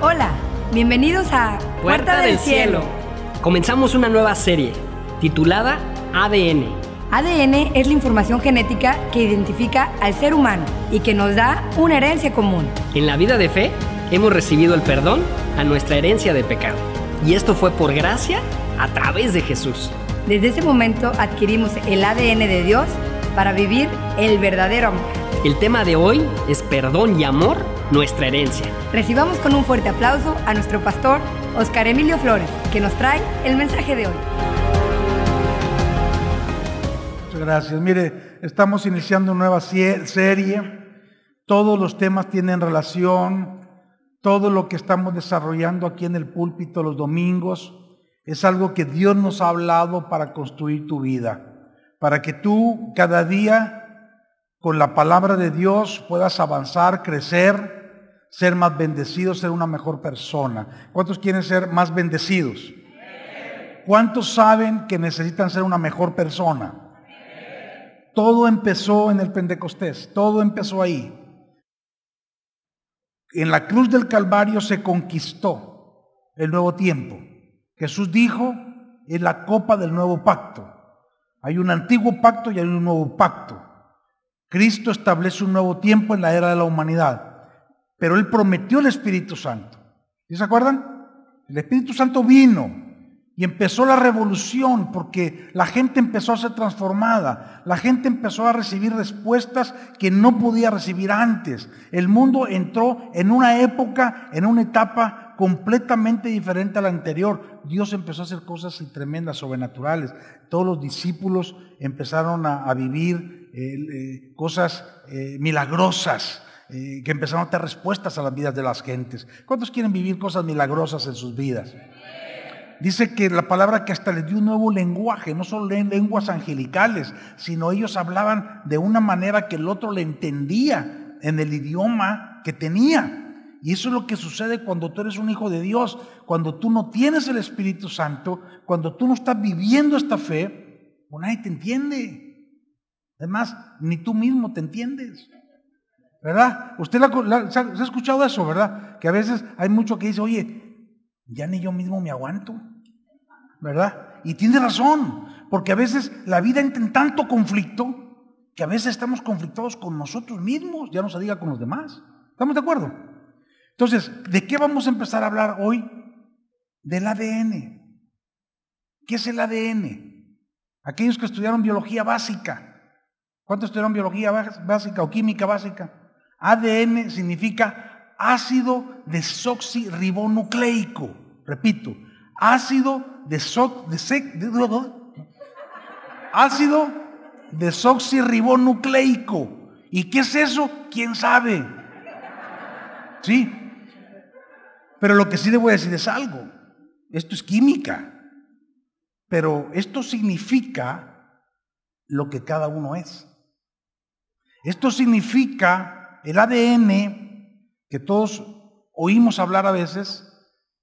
Hola, bienvenidos a Puerta del Cielo. Comenzamos una nueva serie titulada ADN. ADN es la información genética que identifica al ser humano y que nos da una herencia común. En la vida de fe hemos recibido el perdón a nuestra herencia de pecado. Y esto fue por gracia a través de Jesús. Desde ese momento adquirimos el ADN de Dios para vivir el verdadero amor. El tema de hoy es perdón y amor, nuestra herencia. Recibamos con un fuerte aplauso a nuestro pastor Oscar Emilio Flores, que nos trae el mensaje de hoy. Muchas gracias. Mire, estamos iniciando una nueva serie. Todos los temas tienen relación. Todo lo que estamos desarrollando aquí en el púlpito los domingos es algo que Dios nos ha hablado para construir tu vida. Para que tú cada día con la palabra de Dios puedas avanzar, crecer, ser más bendecido, ser una mejor persona. ¿Cuántos quieren ser más bendecidos? ¿Cuántos saben que necesitan ser una mejor persona? Todo empezó en el Pentecostés, todo empezó ahí. En la cruz del Calvario se conquistó el nuevo tiempo. Jesús dijo, es la copa del nuevo pacto. Hay un antiguo pacto y hay un nuevo pacto. Cristo establece un nuevo tiempo en la era de la humanidad, pero Él prometió el Espíritu Santo. ¿Sí se acuerdan? El Espíritu Santo vino y empezó la revolución porque la gente empezó a ser transformada, la gente empezó a recibir respuestas que no podía recibir antes. El mundo entró en una época, en una etapa completamente diferente a la anterior. Dios empezó a hacer cosas tremendas, sobrenaturales. Todos los discípulos empezaron a, vivir eh, eh, cosas eh, milagrosas. Que empezaron a dar respuestas a las vidas de las gentes. ¿Cuántos quieren vivir cosas milagrosas en sus vidas? Dice que la palabra que hasta les dio un nuevo lenguaje, no solo lenguas angelicales, sino ellos hablaban de una manera que el otro le entendía en el idioma que tenía. Y eso es lo que sucede cuando tú eres un hijo de Dios, cuando tú no tienes el Espíritu Santo, cuando tú no estás viviendo esta fe, pues nadie te entiende. Además, ni tú mismo te entiendes. ¿Verdad? Usted se ha escuchado eso, ¿verdad? Que a veces hay mucho que dice, oye, ya ni yo mismo me aguanto, ¿verdad? Y tiene razón, porque a veces la vida entra en tanto conflicto que a veces estamos conflictados con nosotros mismos, ya no se diga con los demás. ¿Estamos de acuerdo? Entonces, ¿de qué vamos a empezar a hablar hoy? Del ADN. ¿Qué es el ADN? Aquellos que estudiaron biología básica. ¿Cuántos estudiaron biología básica o química básica? ADN significa ácido desoxirribonucleico. Repito, ácido ácido desoxirribonucleico. ¿Y qué es eso? ¿Quién sabe? ¿Sí? Pero lo que sí a decir es algo. Esto es química. Pero esto significa lo que cada uno es. Esto significa el ADN que todos oímos hablar a veces,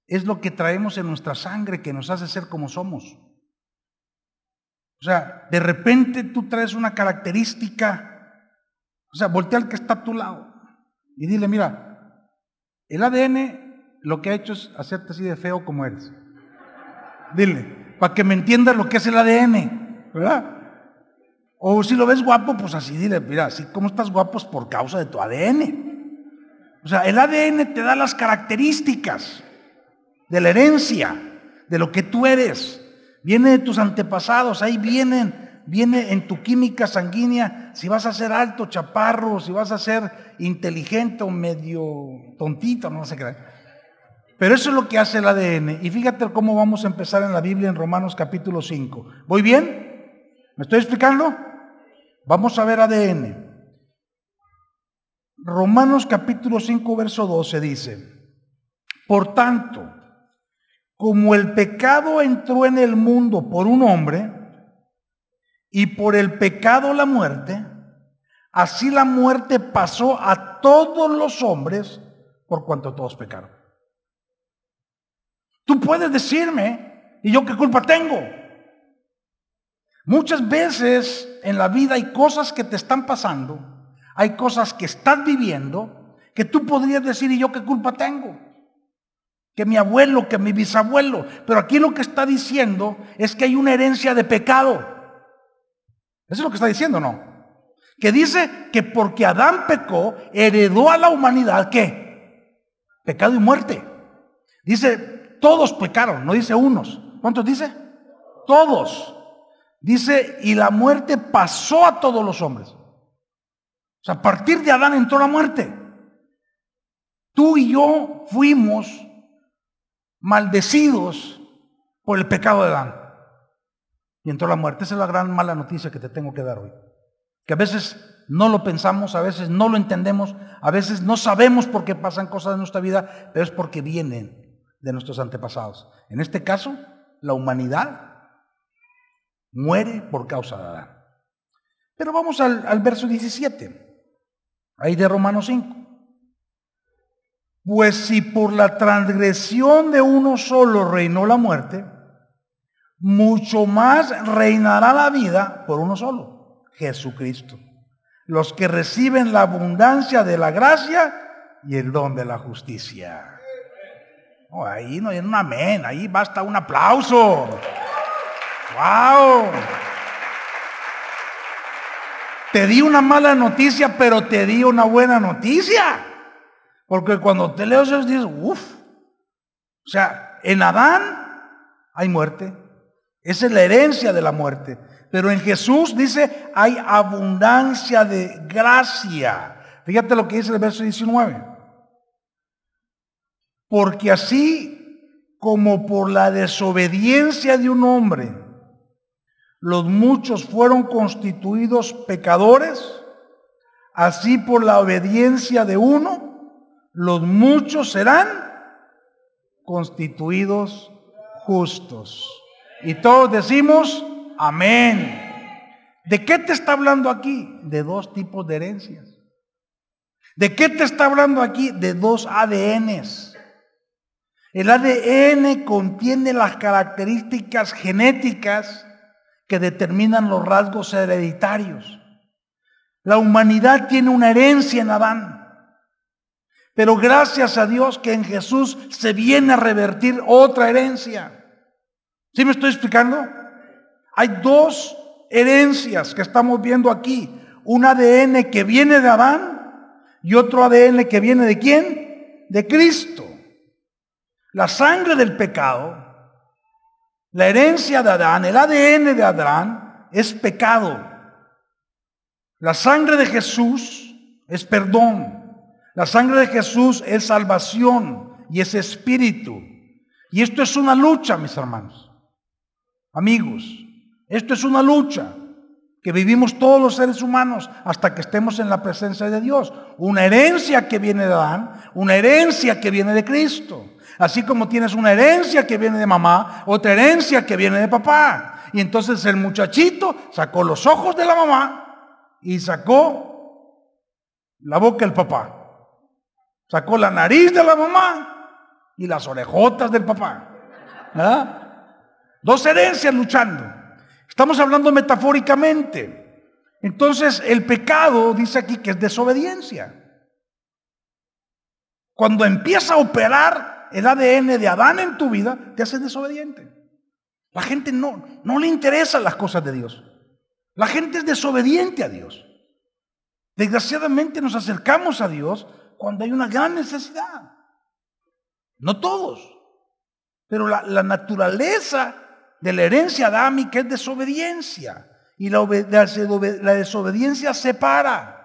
es lo que traemos en nuestra sangre que nos hace ser como somos. O sea, de repente tú traes una característica, o sea, voltea al que está a tu lado y dile, mira, el ADN lo que ha hecho es hacerte así de feo como eres. Dile, para que me entiendas lo que es el ADN, ¿verdad? O si lo ves guapo, pues así dile, mira, así como estás guapo es por causa de tu ADN. O sea, el ADN te da las características de la herencia, de lo que tú eres. Viene de tus antepasados, ahí vienen, viene en tu química sanguínea, si vas a ser alto, chaparro, si vas a ser inteligente o medio tontito, no sé qué. Pero eso es lo que hace el ADN. Y fíjate cómo vamos a empezar en la Biblia en Romanos capítulo 5. ¿Voy bien? ¿Me estoy explicando? Vamos a ver ADN. Romanos capítulo 5, verso 12 dice, por tanto, como el pecado entró en el mundo por un hombre, y por el pecado la muerte, así la muerte pasó a todos los hombres por cuanto todos pecaron. Tú puedes decirme, ¿y yo qué culpa tengo? Muchas veces en la vida hay cosas que te están pasando hay cosas que estás viviendo que tú podrías decir, ¿y yo qué culpa tengo? que mi abuelo, que mi bisabuelo. Pero aquí lo que está diciendo es que hay una herencia de pecado. Eso es lo que está diciendo, ¿no? Que dice que porque Adán pecó, heredó a la humanidad ¿qué? Pecado y muerte. Dice, todos pecaron, no dice unos. ¿Cuántos dice? Todos. Dice, y la muerte pasó a todos los hombres. O sea, a partir de Adán entró la muerte. Tú y yo fuimos maldecidos por el pecado de Adán. Y entró la muerte. Esa es la gran mala noticia que te tengo que dar hoy. Que a veces no lo pensamos, a veces no lo entendemos, a veces no sabemos por qué pasan cosas en nuestra vida, pero es porque vienen de nuestros antepasados. En este caso, la humanidad muere por causa de Adán. Pero vamos al, al verso 17, ahí de Romanos 5. Pues si por la transgresión de uno solo reinó la muerte, mucho más reinará la vida por uno solo, Jesucristo. Los que reciben la abundancia de la gracia y el don de la justicia. ahí no hay un amén, ahí basta un aplauso. ¡Wow! Te di una mala noticia, pero te di una buena noticia. Porque cuando te leo eso dices, uff. O sea, en Adán hay muerte. Esa es la herencia de la muerte. Pero en Jesús dice, hay abundancia de gracia. Fíjate lo que dice el verso 19. Porque así como por la desobediencia de un hombre, los muchos fueron constituidos pecadores, así por la obediencia de uno, los muchos serán constituidos justos. Y todos decimos, amén. ¿De qué te está hablando aquí? De dos tipos de herencias. ¿De qué te está hablando aquí? De dos ADNs. El ADN contiene las características genéticas que determinan los rasgos hereditarios. La humanidad tiene una herencia en Adán. Pero gracias a Dios que en Jesús se viene a revertir otra herencia. ¿Sí me estoy explicando? Hay dos herencias que estamos viendo aquí. Un ADN que viene de Adán y otro ADN que viene de quién? De Cristo. La sangre del pecado, la herencia de Adán, el ADN de Adán es pecado. La sangre de Jesús es perdón. La sangre de Jesús es salvación y es espíritu. Y esto es una lucha, mis hermanos. Amigos, esto es una lucha que vivimos todos los seres humanos hasta que estemos en la presencia de Dios. Una herencia que viene de Adán, una herencia que viene de Cristo. Así como tienes una herencia que viene de mamá, otra herencia que viene de papá. Y entonces el muchachito sacó los ojos de la mamá y sacó la boca del papá. Sacó la nariz de la mamá y las orejotas del papá. Dos herencias luchando. Estamos hablando metafóricamente. Entonces el pecado dice aquí que es desobediencia. Cuando empieza a operar el ADN de Adán en tu vida, te haces desobediente. La gente no, no le interesan las cosas de Dios. La gente es desobediente a Dios. Desgraciadamente nos acercamos a Dios cuando hay una gran necesidad. No todos, pero la, naturaleza de la herencia adámica es desobediencia. Y la, la desobediencia separa.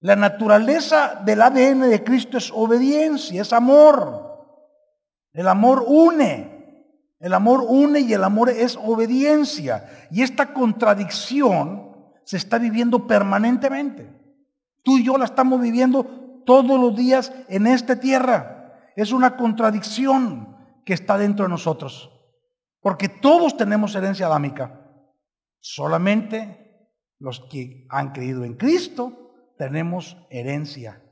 La naturaleza del ADN de Cristo es obediencia, es amor. El amor une. El amor une y el amor es obediencia. Y esta contradicción se está viviendo permanentemente. Tú y yo la estamos viviendo todos los días en esta tierra. Es una contradicción que está dentro de nosotros. Porque todos tenemos herencia adámica. Solamente los que han creído en Cristo tenemos herencia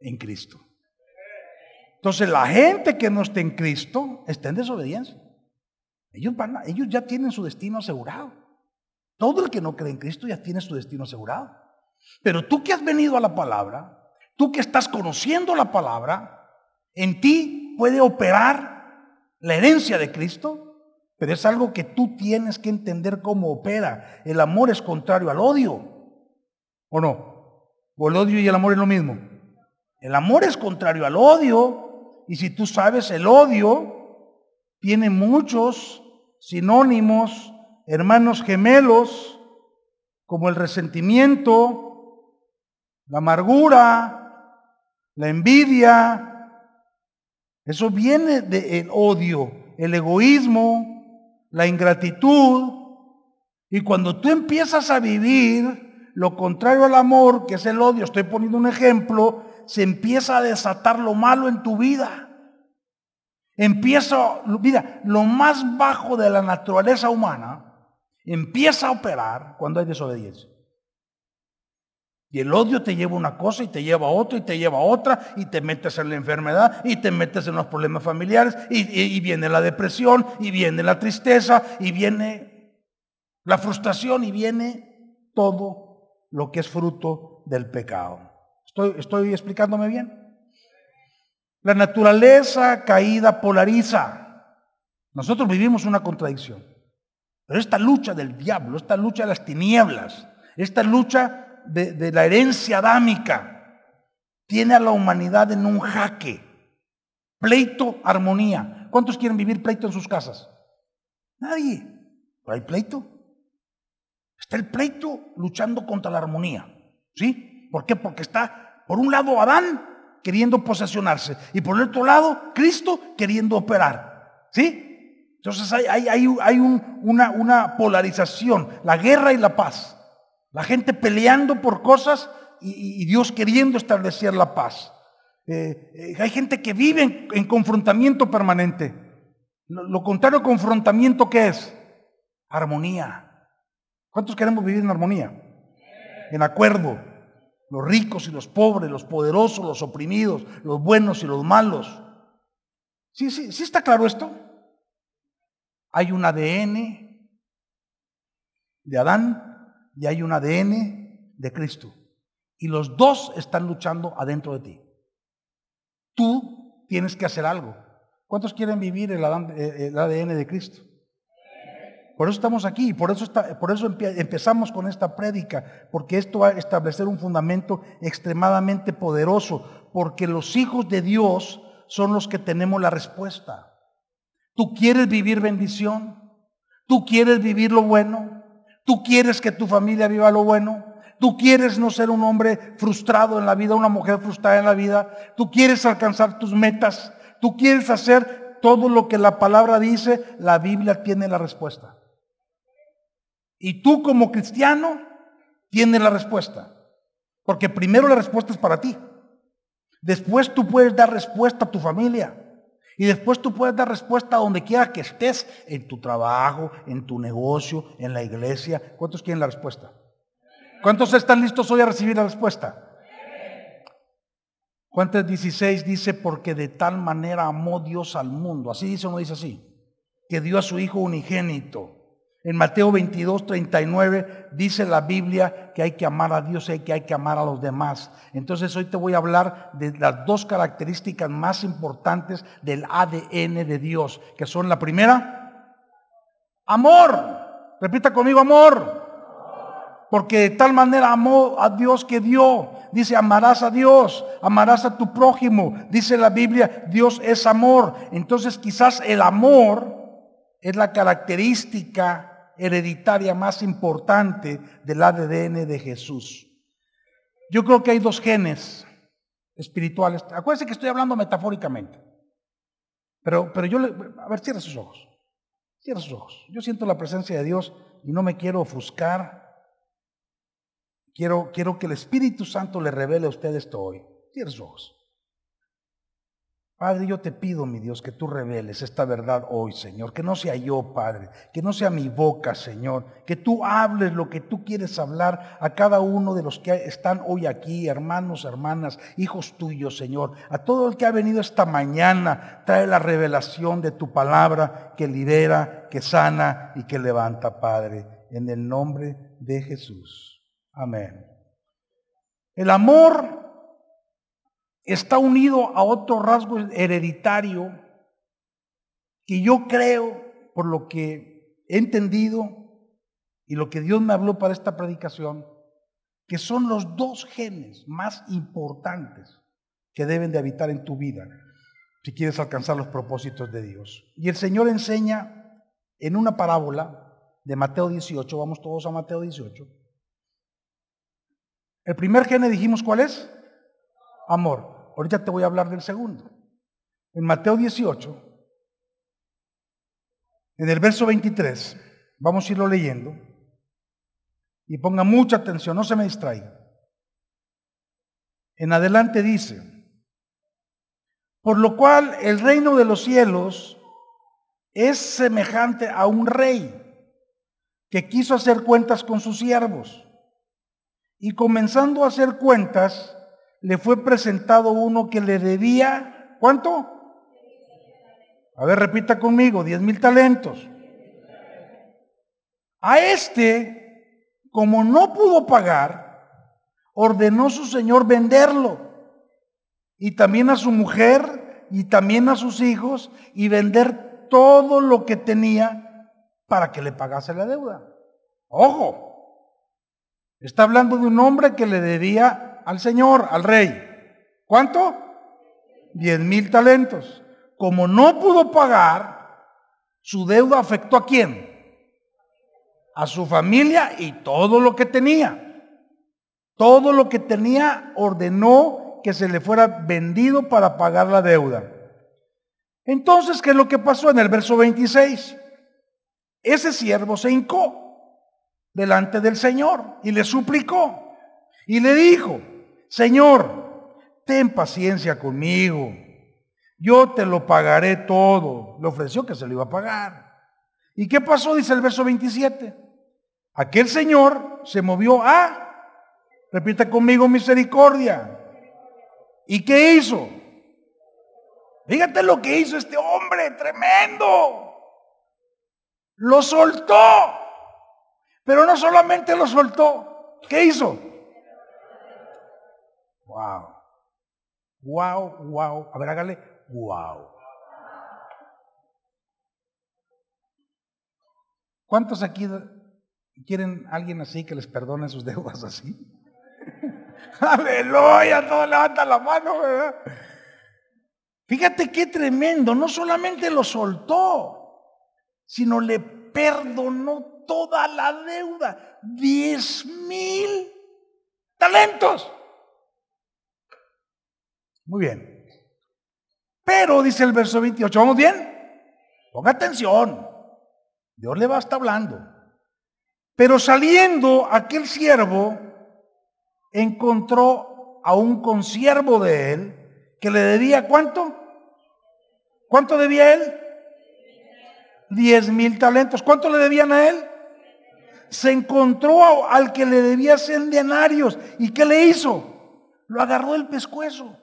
en Cristo. Entonces la gente que no está en Cristo está en desobediencia. Ellos, ellos ya tienen su destino asegurado. Todo el que no cree en Cristo ya tiene su destino asegurado. Pero tú que has venido a la palabra, tú que estás conociendo la palabra, en ti puede operar la herencia de Cristo, pero es algo que tú tienes que entender cómo opera. El amor es contrario al odio, ¿o no? ¿O el odio y el amor es lo mismo? El amor es contrario al odio, y si tú sabes, el odio tiene muchos sinónimos, hermanos gemelos, como el resentimiento, la amargura, la envidia. Eso viene del odio, el egoísmo, la ingratitud. Y cuando tú empiezas a vivir lo contrario al amor, que es el odio, estoy poniendo un ejemplo, se empieza a desatar lo malo en tu vida. Empieza, mira, lo más bajo de la naturaleza humana empieza a operar cuando hay desobediencia. Y el odio te lleva una cosa y te lleva a otra y te lleva a otra y te metes en la enfermedad y te metes en los problemas familiares y, viene la depresión y viene la tristeza y viene la frustración y viene todo lo que es fruto del pecado. ¿Estoy, explicándome bien? La naturaleza caída polariza. Nosotros vivimos una contradicción. Pero esta lucha del diablo, esta lucha de las tinieblas, esta lucha de, la herencia adámica, tiene a la humanidad en un jaque. Pleito, armonía. ¿Cuántos quieren vivir pleito en sus casas? Nadie. Pero hay pleito. Está el pleito luchando contra la armonía. ¿Sí? ¿Por qué? Porque está, por un lado, Adán queriendo posesionarse y por el otro lado, Cristo queriendo operar. ¿Sí? Entonces hay, hay, hay, una, una, polarización, la guerra y la paz. La gente peleando por cosas y, Dios queriendo establecer la paz. Eh, eh, hay gente que vive en, confrontamiento permanente. Lo, lo contrario confrontamiento, ¿qué es? Armonía. ¿Cuántos queremos vivir en armonía? En acuerdo los ricos y los pobres, los poderosos, los oprimidos, los buenos y los malos. ¿Sí, sí, sí está claro esto? Hay un ADN de Adán y hay un ADN de Cristo. Y los dos están luchando adentro de ti. Tú tienes que hacer algo. ¿Cuántos quieren vivir el, ADN de Cristo? Por eso estamos aquí, por eso, por eso empezamos con esta prédica, porque esto va a establecer un fundamento extremadamente poderoso, porque los hijos de Dios son los que tenemos la respuesta. ¿Tú quieres vivir bendición? ¿Tú quieres vivir lo bueno? ¿Tú quieres que tu familia viva lo bueno? ¿Tú quieres no ser un hombre frustrado en la vida, una mujer frustrada en la vida? ¿Tú quieres alcanzar tus metas? ¿Tú quieres hacer todo lo que la palabra dice? La Biblia tiene la respuesta. Y tú como cristiano tienes la respuesta. Porque primero la respuesta es para ti. Después tú puedes dar respuesta a tu familia. Y después tú puedes dar respuesta a donde quiera que estés, en tu trabajo, en tu negocio, en la iglesia. ¿Cuántos quieren la respuesta? ¿Cuántos están listos hoy a recibir la respuesta? ¿Cuántos 16 dice, porque de tal manera amó Dios al mundo? Así dice o no dice así. Que dio a su Hijo unigénito en Mateo 22, 39 dice la Biblia que hay que amar a Dios y que hay que amar a los demás. Entonces hoy te voy a hablar de las dos características más importantes del ADN de Dios, que son la primera, amor. Repita conmigo, amor. Porque de tal manera amó a Dios que dio. Dice, amarás a Dios, amarás a tu prójimo. Dice la Biblia, Dios es amor. Entonces quizás el amor es la característica hereditaria más importante del ADN de Jesús. Yo creo que hay dos genes espirituales. Acuérdense que estoy hablando metafóricamente. Pero, pero yo, le, a ver, cierra sus ojos. Cierra sus ojos. Yo siento la presencia de Dios y no me quiero ofuscar. Quiero, quiero que el Espíritu Santo le revele a usted esto hoy. Cierra sus ojos. Padre, yo te pido, mi Dios, que tú reveles esta verdad hoy, Señor. Que no sea yo, Padre, que no sea mi boca, Señor. Que tú hables lo que tú quieres hablar a cada uno de los que están hoy aquí, hermanos, hermanas, hijos tuyos, Señor. A todo el que ha venido esta mañana, trae la revelación de tu palabra que libera, que sana y que levanta, Padre. En el nombre de Jesús. Amén. El amor está unido a otro rasgo hereditario que yo creo, por lo que he entendido y lo que Dios me habló para esta predicación, que son los dos genes más importantes que deben de habitar en tu vida si quieres alcanzar los propósitos de Dios. Y el Señor enseña en una parábola de Mateo 18, vamos todos a Mateo 18. El primer gene dijimos cuál es? Amor. Ahorita te voy a hablar del segundo. En Mateo 18, en el verso 23, vamos a irlo leyendo y ponga mucha atención, no se me distraiga. En adelante dice, por lo cual el reino de los cielos es semejante a un rey que quiso hacer cuentas con sus siervos. Y comenzando a hacer cuentas, le fue presentado uno que le debía, ¿cuánto? A ver, repita conmigo, diez mil talentos. A este, como no pudo pagar, ordenó su señor venderlo. Y también a su mujer y también a sus hijos y vender todo lo que tenía para que le pagase la deuda. Ojo, está hablando de un hombre que le debía al Señor, al rey. ¿Cuánto? Diez mil talentos como no pudo pagar, su deuda afectó a quién? A su familia y todo lo que tenía. Todo lo que tenía ordenó que se le fuera vendido para pagar la deuda. Entonces, ¿qué es lo que pasó en el verso 26? Ese siervo se hincó delante del Señor y le suplicó y le dijo, Señor, ten paciencia conmigo yo te lo pagaré todo. Le ofreció que se lo iba a pagar. ¿Y qué pasó? Dice el verso 27. Aquel señor se movió a, repite conmigo, misericordia. ¿Y qué hizo? Fíjate lo que hizo este hombre, tremendo. Lo soltó. Pero no solamente lo soltó. ¿Qué hizo? Wow. Wow, wow. A ver, hágale wow. ¿Cuántos aquí quieren alguien así que les perdone sus deudas así? Aleluya, todo levanta la mano, ¿verdad? Fíjate qué tremendo, no solamente lo soltó, sino le perdonó toda la deuda, diez mil talentos. Muy bien. Pero, dice el verso 28, ¿vamos bien? Ponga atención. Dios le va a estar hablando. Pero saliendo aquel siervo, encontró a un consiervo de él que le debía cuánto? ¿Cuánto debía él? Diez mil talentos. ¿Cuánto le debían a él? Se encontró al que le debía cien denarios. ¿Y qué le hizo? Lo agarró del pescuezo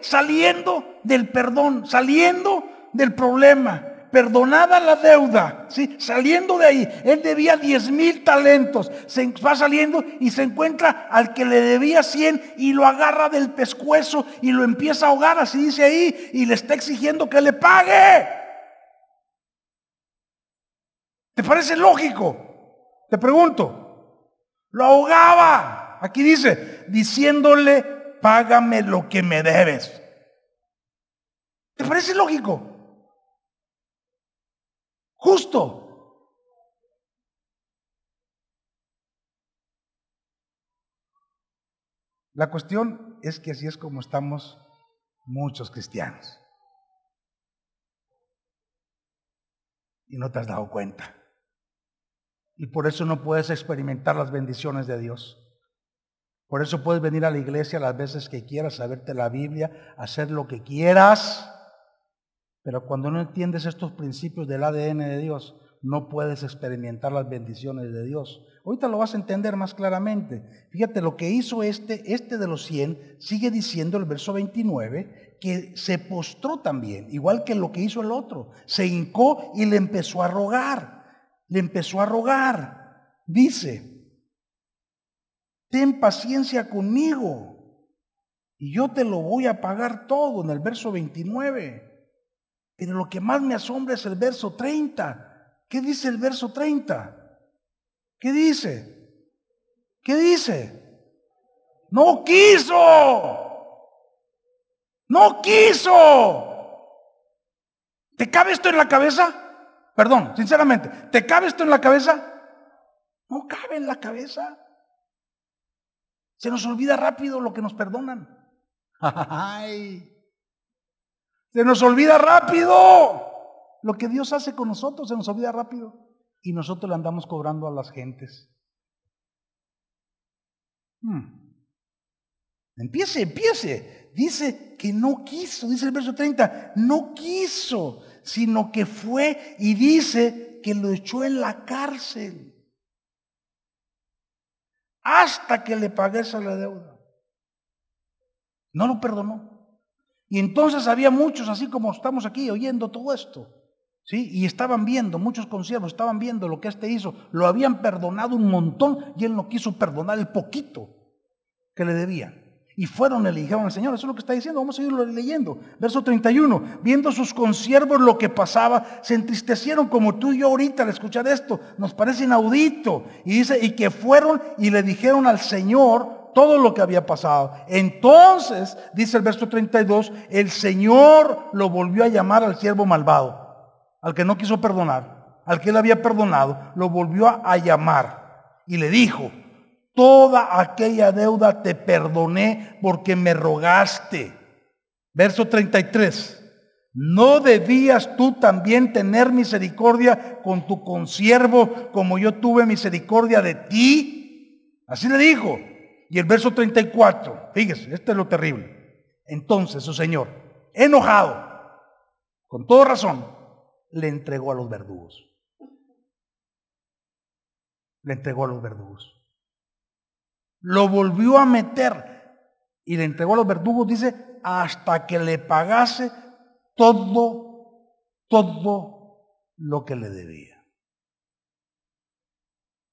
saliendo del perdón, saliendo del problema, perdonada la deuda, ¿sí? saliendo de ahí. Él debía 10 mil talentos, se va saliendo y se encuentra al que le debía 100 y lo agarra del pescuezo y lo empieza a ahogar, así dice ahí, y le está exigiendo que le pague. ¿Te parece lógico? Te pregunto. Lo ahogaba. Aquí dice, diciéndole págame lo que me debes. ¿Te parece lógico? Justo. La cuestión es que así es como estamos muchos cristianos. Y no te has dado cuenta. Y por eso no puedes experimentar las bendiciones de Dios. Por eso puedes venir a la iglesia las veces que quieras, saberte la Biblia, hacer lo que quieras. Pero cuando no entiendes estos principios del ADN de Dios, no puedes experimentar las bendiciones de Dios. Ahorita lo vas a entender más claramente. Fíjate lo que hizo este, este de los 100, sigue diciendo el verso 29, que se postró también, igual que lo que hizo el otro. Se hincó y le empezó a rogar. Le empezó a rogar. Dice, ten paciencia conmigo y yo te lo voy a pagar todo en el verso 29. Pero lo que más me asombra es el verso 30. ¿Qué dice el verso 30? ¿Qué dice? ¿Qué dice? No quiso. No quiso. ¿Te cabe esto en la cabeza? Perdón, sinceramente, ¿te cabe esto en la cabeza? No cabe en la cabeza. Se nos olvida rápido lo que nos perdonan. Ay. Se nos olvida rápido. Lo que Dios hace con nosotros se nos olvida rápido. Y nosotros le andamos cobrando a las gentes. Hmm. Empiece, empiece. Dice que no quiso, dice el verso 30, no quiso, sino que fue y dice que lo echó en la cárcel hasta que le pagase la deuda. No lo perdonó. Y entonces había muchos, así como estamos aquí oyendo todo esto, ¿sí? Y estaban viendo, muchos conciervos estaban viendo lo que este hizo. Lo habían perdonado un montón y él no quiso perdonar el poquito que le debía. Y fueron y le dijeron al Señor, eso es lo que está diciendo, vamos a irlo leyendo. Verso 31, viendo sus consiervos lo que pasaba, se entristecieron como tú y yo ahorita al escuchar esto, nos parece inaudito. Y dice, y que fueron y le dijeron al Señor todo lo que había pasado. Entonces, dice el verso 32, el Señor lo volvió a llamar al siervo malvado, al que no quiso perdonar, al que él había perdonado, lo volvió a llamar y le dijo, toda aquella deuda te perdoné porque me rogaste. Verso 33. ¿No debías tú también tener misericordia con tu consiervo como yo tuve misericordia de ti? Así le dijo. Y el verso 34, fíjese, este es lo terrible. Entonces su Señor, enojado, con toda razón, le entregó a los verdugos. Le entregó a los verdugos lo volvió a meter y le entregó a los verdugos, dice, hasta que le pagase todo, todo lo que le debía.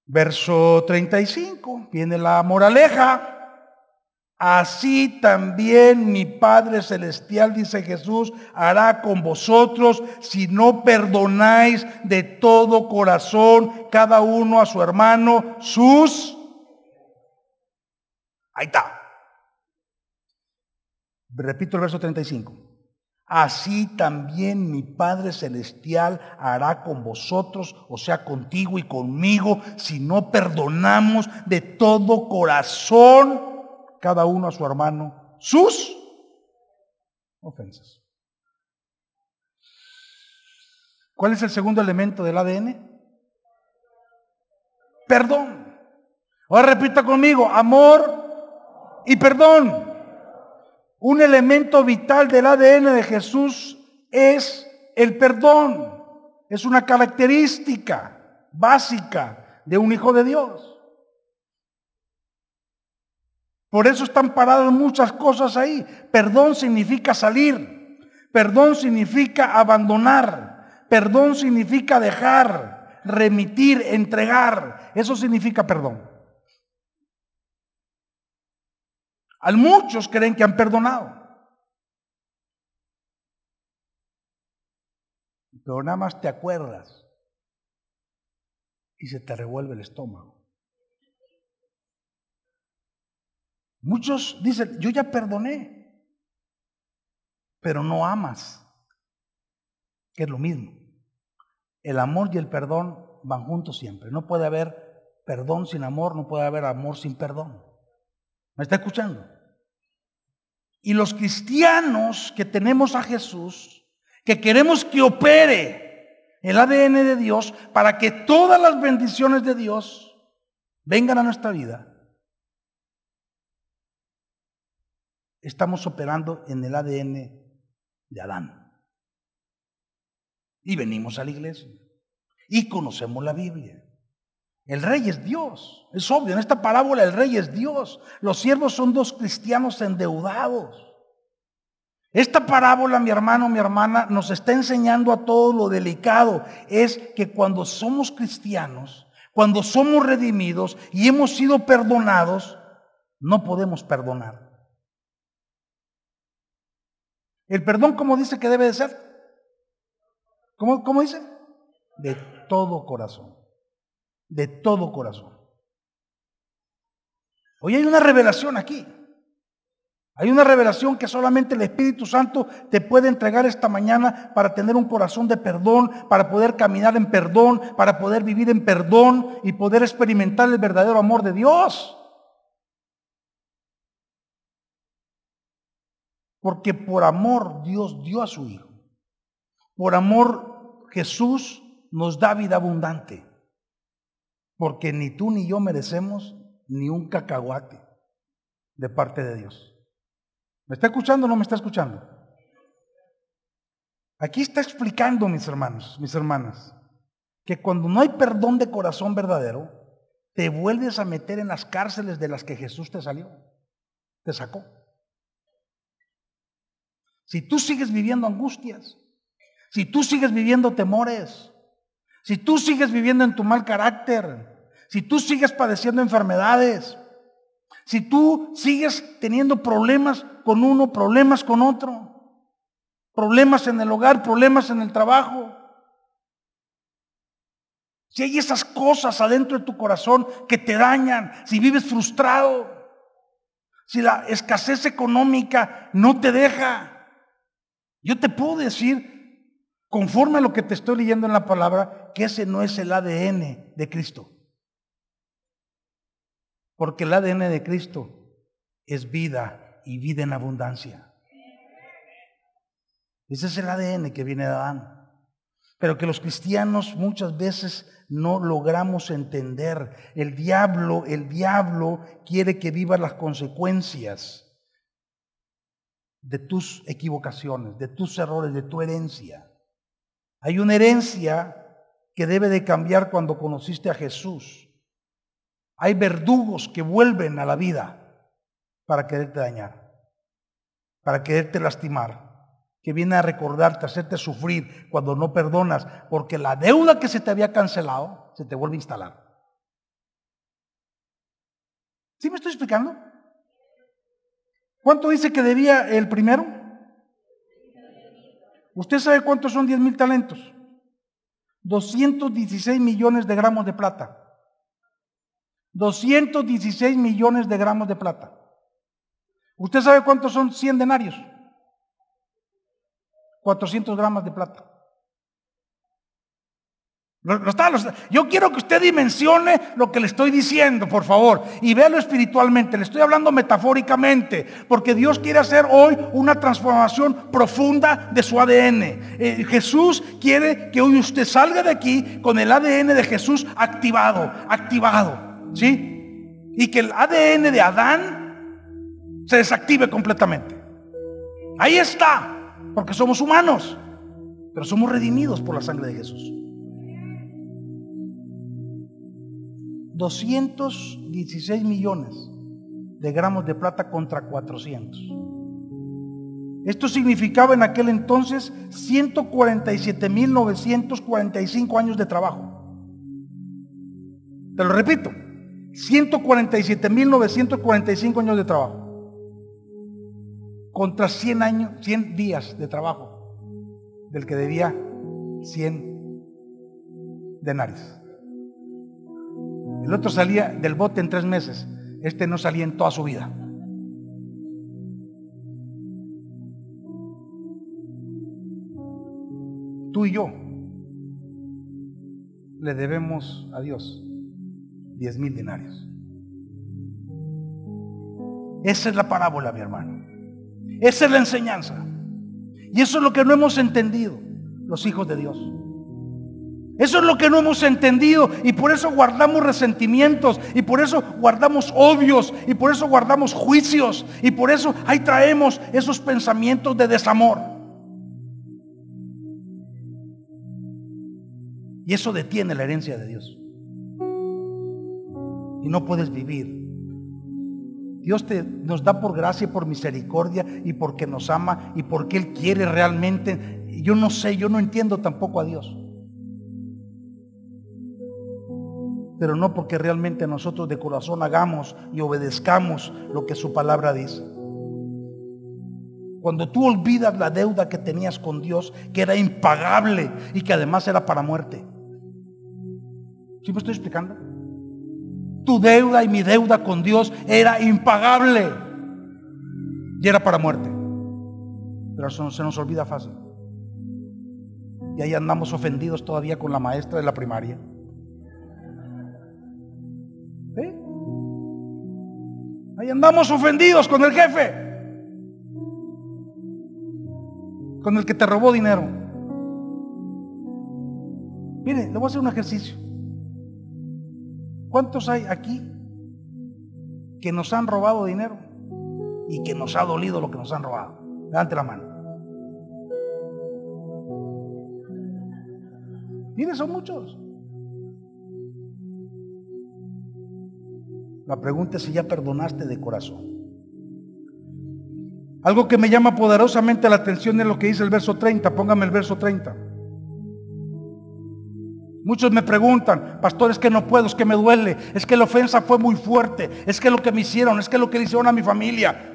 Verso 35, viene la moraleja. Así también mi Padre Celestial, dice Jesús, hará con vosotros si no perdonáis de todo corazón cada uno a su hermano sus Ahí está. Repito el verso 35. Así también mi Padre Celestial hará con vosotros, o sea, contigo y conmigo, si no perdonamos de todo corazón cada uno a su hermano sus ofensas. ¿Cuál es el segundo elemento del ADN? Perdón. Ahora repita conmigo, amor, y perdón. Un elemento vital del ADN de Jesús es el perdón. Es una característica básica de un hijo de Dios. Por eso están paradas muchas cosas ahí. Perdón significa salir. Perdón significa abandonar. Perdón significa dejar, remitir, entregar. Eso significa perdón. Al muchos creen que han perdonado. Pero nada más te acuerdas y se te revuelve el estómago. Muchos dicen, yo ya perdoné, pero no amas, que es lo mismo. El amor y el perdón van juntos siempre. No puede haber perdón sin amor, no puede haber amor sin perdón. ¿Me está escuchando? Y los cristianos que tenemos a Jesús, que queremos que opere el ADN de Dios para que todas las bendiciones de Dios vengan a nuestra vida, estamos operando en el ADN de Adán. Y venimos a la iglesia. Y conocemos la Biblia. El rey es Dios. Es obvio, en esta parábola el rey es Dios. Los siervos son dos cristianos endeudados. Esta parábola, mi hermano, mi hermana, nos está enseñando a todo lo delicado. Es que cuando somos cristianos, cuando somos redimidos y hemos sido perdonados, no podemos perdonar. El perdón, ¿cómo dice que debe de ser? ¿Cómo, cómo dice? De todo corazón. De todo corazón. Hoy hay una revelación aquí. Hay una revelación que solamente el Espíritu Santo te puede entregar esta mañana para tener un corazón de perdón, para poder caminar en perdón, para poder vivir en perdón y poder experimentar el verdadero amor de Dios. Porque por amor Dios dio a su Hijo. Por amor Jesús nos da vida abundante. Porque ni tú ni yo merecemos ni un cacahuate de parte de Dios. ¿Me está escuchando o no me está escuchando? Aquí está explicando, mis hermanos, mis hermanas, que cuando no hay perdón de corazón verdadero, te vuelves a meter en las cárceles de las que Jesús te salió, te sacó. Si tú sigues viviendo angustias, si tú sigues viviendo temores, si tú sigues viviendo en tu mal carácter, si tú sigues padeciendo enfermedades, si tú sigues teniendo problemas con uno, problemas con otro, problemas en el hogar, problemas en el trabajo, si hay esas cosas adentro de tu corazón que te dañan, si vives frustrado, si la escasez económica no te deja, yo te puedo decir, conforme a lo que te estoy leyendo en la palabra, que ese no es el ADN de Cristo. Porque el ADN de Cristo es vida y vida en abundancia. Ese es el ADN que viene de Adán. Pero que los cristianos muchas veces no logramos entender. El diablo, el diablo quiere que vivas las consecuencias de tus equivocaciones, de tus errores, de tu herencia. Hay una herencia que debe de cambiar cuando conociste a Jesús. Hay verdugos que vuelven a la vida para quererte dañar, para quererte lastimar, que vienen a recordarte, a hacerte sufrir cuando no perdonas, porque la deuda que se te había cancelado se te vuelve a instalar. ¿Sí me estoy explicando? ¿Cuánto dice que debía el primero? ¿Usted sabe cuántos son 10 mil talentos? 216 millones de gramos de plata. 216 millones de gramos de plata. ¿Usted sabe cuántos son 100 denarios? 400 gramos de plata. Yo quiero que usted dimensione lo que le estoy diciendo, por favor, y véalo espiritualmente. Le estoy hablando metafóricamente, porque Dios quiere hacer hoy una transformación profunda de su ADN. Eh, Jesús quiere que hoy usted salga de aquí con el ADN de Jesús activado, activado. ¿Sí? Y que el ADN de Adán se desactive completamente. Ahí está, porque somos humanos, pero somos redimidos por la sangre de Jesús. 216 millones de gramos de plata contra 400. Esto significaba en aquel entonces 147.945 años de trabajo. Te lo repito, 147.945 años de trabajo. Contra 100 años, 100 días de trabajo del que debía 100 denarios. El otro salía del bote en tres meses. Este no salía en toda su vida. Tú y yo le debemos a Dios diez mil denarios. Esa es la parábola, mi hermano. Esa es la enseñanza. Y eso es lo que no hemos entendido los hijos de Dios. Eso es lo que no hemos entendido y por eso guardamos resentimientos y por eso guardamos odios y por eso guardamos juicios y por eso ahí traemos esos pensamientos de desamor. Y eso detiene la herencia de Dios y no puedes vivir. Dios te, nos da por gracia y por misericordia y porque nos ama y porque Él quiere realmente. Yo no sé, yo no entiendo tampoco a Dios. Pero no porque realmente nosotros de corazón hagamos y obedezcamos lo que su palabra dice. Cuando tú olvidas la deuda que tenías con Dios, que era impagable y que además era para muerte. ¿Sí me estoy explicando? Tu deuda y mi deuda con Dios era impagable y era para muerte. Pero eso se nos olvida fácil. Y ahí andamos ofendidos todavía con la maestra de la primaria. ¿Eh? Ahí andamos ofendidos con el jefe. Con el que te robó dinero. Mire, le voy a hacer un ejercicio. ¿Cuántos hay aquí que nos han robado dinero y que nos ha dolido lo que nos han robado? Levante la mano. Mire, son muchos. La pregunta es si ya perdonaste de corazón. Algo que me llama poderosamente la atención es lo que dice el verso 30. Póngame el verso 30. Muchos me preguntan, pastor, es que no puedo, es que me duele, es que la ofensa fue muy fuerte, es que lo que me hicieron, es que lo que le hicieron a mi familia.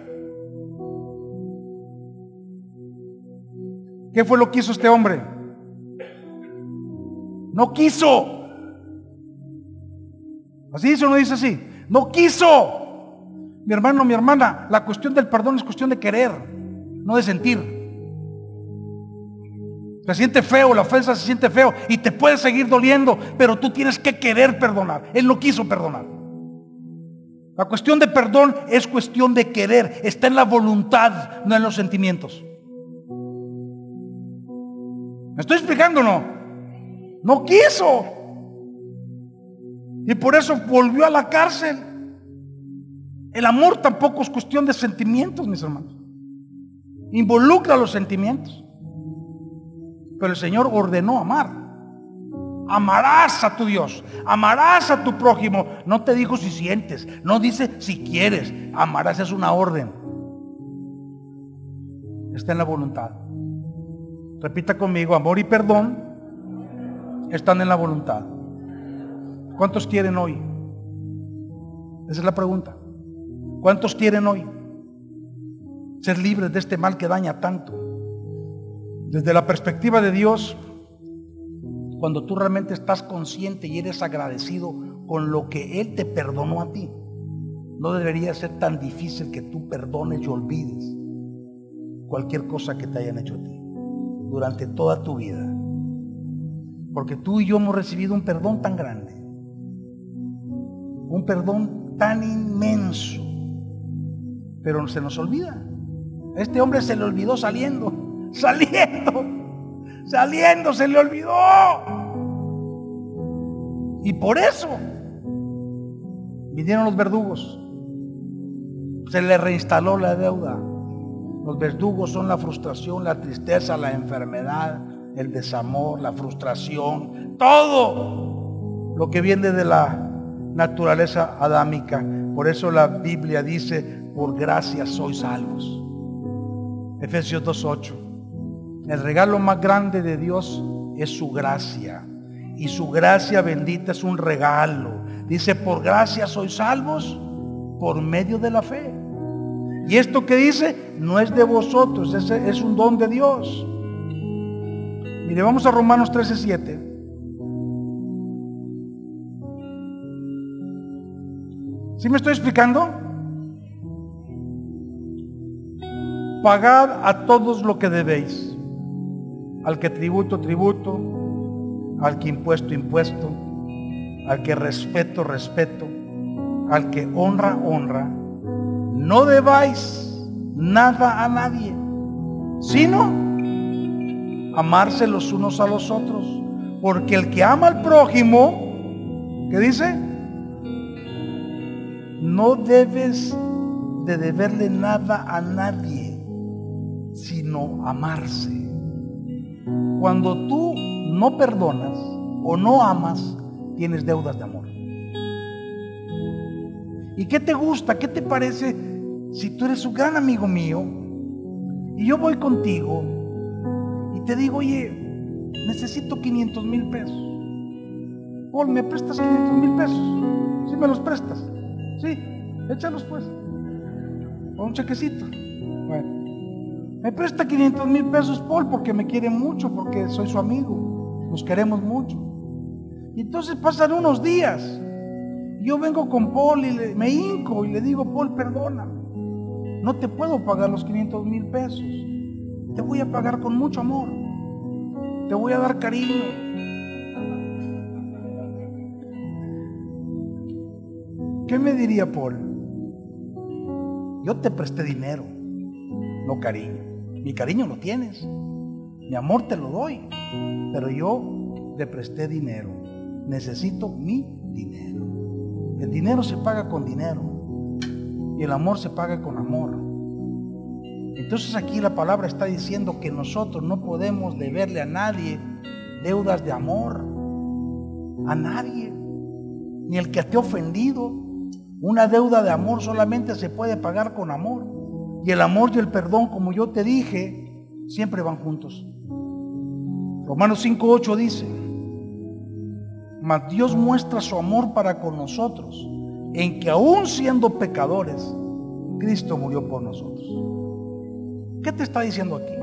¿Qué fue lo que hizo este hombre? No quiso. Así dice o no dice así. No quiso. Mi hermano, mi hermana, la cuestión del perdón es cuestión de querer, no de sentir. Se siente feo, la ofensa se siente feo y te puede seguir doliendo, pero tú tienes que querer perdonar. Él no quiso perdonar. La cuestión de perdón es cuestión de querer, está en la voluntad, no en los sentimientos. ¿Me estoy explicando no? No quiso. Y por eso volvió a la cárcel. El amor tampoco es cuestión de sentimientos, mis hermanos. Involucra los sentimientos. Pero el Señor ordenó amar. Amarás a tu Dios, amarás a tu prójimo. No te dijo si sientes, no dice si quieres. Amarás es una orden. Está en la voluntad. Repita conmigo, amor y perdón están en la voluntad. ¿Cuántos quieren hoy? Esa es la pregunta. ¿Cuántos quieren hoy ser libres de este mal que daña tanto? Desde la perspectiva de Dios, cuando tú realmente estás consciente y eres agradecido con lo que Él te perdonó a ti, no debería ser tan difícil que tú perdones y olvides cualquier cosa que te hayan hecho a ti durante toda tu vida. Porque tú y yo hemos recibido un perdón tan grande, un perdón tan inmenso, pero se nos olvida. este hombre se le olvidó saliendo saliendo, saliendo, se le olvidó. Y por eso vinieron los verdugos. Se le reinstaló la deuda. Los verdugos son la frustración, la tristeza, la enfermedad, el desamor, la frustración, todo lo que viene de la naturaleza adámica. Por eso la Biblia dice, por gracia sois salvos. Efesios 2.8. El regalo más grande de Dios es su gracia. Y su gracia bendita es un regalo. Dice, por gracia sois salvos por medio de la fe. Y esto que dice no es de vosotros, es, es un don de Dios. Mire, vamos a Romanos 13:7. ¿Sí me estoy explicando? Pagad a todos lo que debéis al que tributo, tributo, al que impuesto, impuesto, al que respeto, respeto, al que honra, honra. No debáis nada a nadie, sino amarse los unos a los otros. Porque el que ama al prójimo, ¿qué dice? No debes de deberle nada a nadie, sino amarse. Cuando tú no perdonas o no amas, tienes deudas de amor. ¿Y qué te gusta? ¿Qué te parece si tú eres un gran amigo mío y yo voy contigo y te digo, oye, necesito 500 mil pesos? Paul, ¿me prestas 500 mil pesos? ¿Sí me los prestas? Sí, échalos pues. O un chequecito. Me presta 500 mil pesos Paul porque me quiere mucho, porque soy su amigo. Nos queremos mucho. Y entonces pasan unos días. Yo vengo con Paul y me hinco y le digo, Paul, perdóname. No te puedo pagar los 500 mil pesos. Te voy a pagar con mucho amor. Te voy a dar cariño. ¿Qué me diría Paul? Yo te presté dinero, no cariño. Mi cariño lo tienes. Mi amor te lo doy. Pero yo le presté dinero. Necesito mi dinero. El dinero se paga con dinero. Y el amor se paga con amor. Entonces aquí la palabra está diciendo que nosotros no podemos deberle a nadie deudas de amor. A nadie. Ni el que ha ofendido. Una deuda de amor solamente se puede pagar con amor. Y el amor y el perdón, como yo te dije, siempre van juntos. Romanos 5.8 dice, mas Dios muestra su amor para con nosotros, en que aún siendo pecadores, Cristo murió por nosotros. ¿Qué te está diciendo aquí?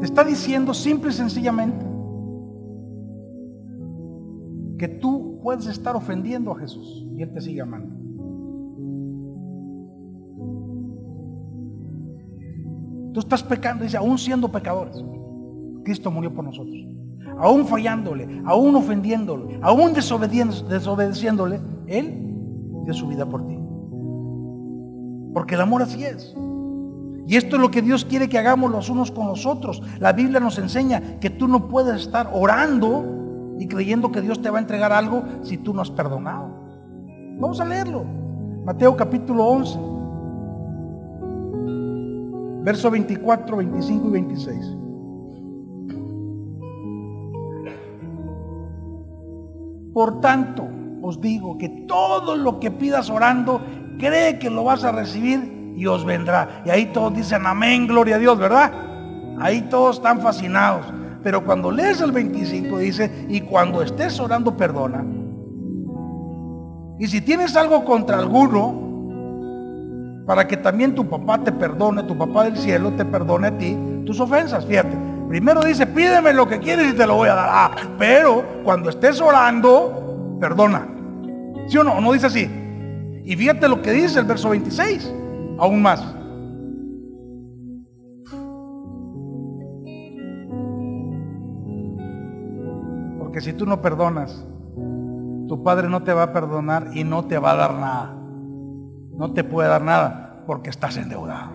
Te está diciendo simple y sencillamente que tú puedes estar ofendiendo a Jesús y Él te sigue amando. Tú estás pecando, dice, aún siendo pecadores. Cristo murió por nosotros. Aún fallándole, aún ofendiéndole, aún desobedeciéndole, Él dio su vida por ti. Porque el amor así es. Y esto es lo que Dios quiere que hagamos los unos con los otros. La Biblia nos enseña que tú no puedes estar orando y creyendo que Dios te va a entregar algo si tú no has perdonado. Vamos a leerlo. Mateo capítulo 11. Verso 24, 25 y 26. Por tanto, os digo que todo lo que pidas orando, cree que lo vas a recibir y os vendrá. Y ahí todos dicen amén, gloria a Dios, ¿verdad? Ahí todos están fascinados. Pero cuando lees el 25 dice, y cuando estés orando, perdona. Y si tienes algo contra alguno, para que también tu papá te perdone, tu papá del cielo te perdone a ti tus ofensas. Fíjate, Primero dice, pídeme lo que quieres y te lo voy a dar. Ah, pero cuando estés orando, perdona. ¿Sí o no? No dice así. Y fíjate lo que dice el verso 26. Aún más. Porque si tú no perdonas, tu padre no te va a perdonar y no te va a dar nada. No te puede dar nada porque estás endeudado.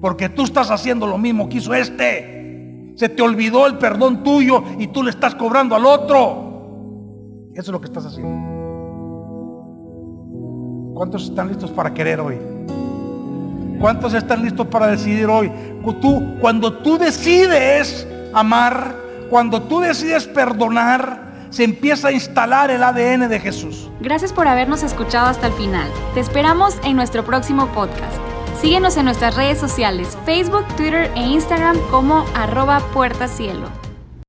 Porque tú estás haciendo lo mismo que hizo este. Se te olvidó el perdón tuyo y tú le estás cobrando al otro. Eso es lo que estás haciendo. ¿Cuántos están listos para querer hoy? ¿Cuántos están listos para decidir hoy? Tú, cuando tú decides amar, cuando tú decides perdonar, se empieza a instalar el ADN de Jesús. Gracias por habernos escuchado hasta el final. Te esperamos en nuestro próximo podcast. Síguenos en nuestras redes sociales, Facebook, Twitter e Instagram como arroba puertacielo.